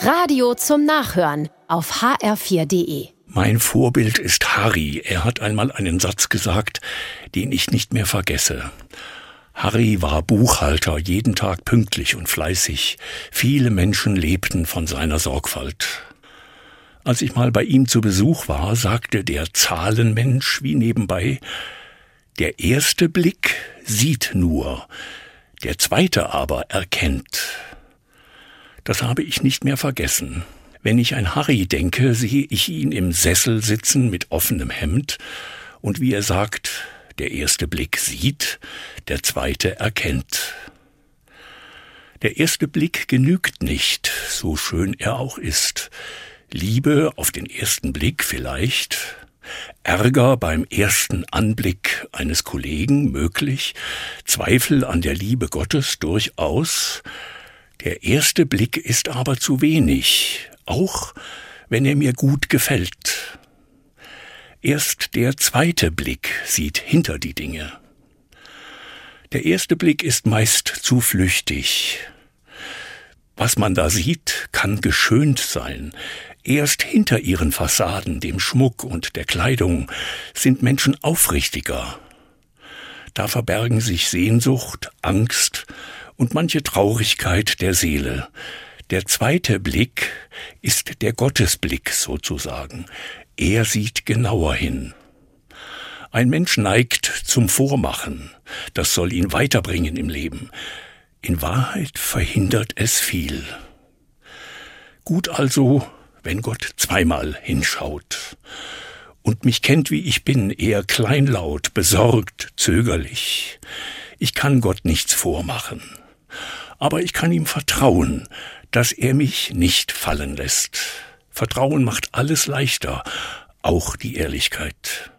Radio zum Nachhören auf hr4.de. Mein Vorbild ist Harry. Er hat einmal einen Satz gesagt, den ich nicht mehr vergesse. Harry war Buchhalter, jeden Tag pünktlich und fleißig. Viele Menschen lebten von seiner Sorgfalt. Als ich mal bei ihm zu Besuch war, sagte der Zahlenmensch wie nebenbei, der erste Blick sieht nur, der zweite aber erkennt. Das habe ich nicht mehr vergessen. Wenn ich an Harry denke, sehe ich ihn im Sessel sitzen mit offenem Hemd und wie er sagt, der erste Blick sieht, der zweite erkennt. Der erste Blick genügt nicht, so schön er auch ist. Liebe auf den ersten Blick vielleicht, Ärger beim ersten Anblick eines Kollegen möglich, Zweifel an der Liebe Gottes durchaus. Der erste Blick ist aber zu wenig, auch wenn er mir gut gefällt. Erst der zweite Blick sieht hinter die Dinge. Der erste Blick ist meist zu flüchtig. Was man da sieht, kann geschönt sein. Erst hinter ihren Fassaden, dem Schmuck und der Kleidung, sind Menschen aufrichtiger. Da verbergen sich Sehnsucht, Angst und manche Traurigkeit der Seele. Der zweite Blick ist der Gottesblick sozusagen. Er sieht genauer hin. Ein Mensch neigt zum Vormachen. Das soll ihn weiterbringen im Leben. In Wahrheit verhindert es viel. Gut also, wenn Gott zweimal hinschaut und mich kennt, wie ich bin, eher kleinlaut, besorgt, zögerlich. Ich kann Gott nichts vormachen, aber ich kann ihm vertrauen, dass er mich nicht fallen lässt. Vertrauen macht alles leichter, auch die Ehrlichkeit.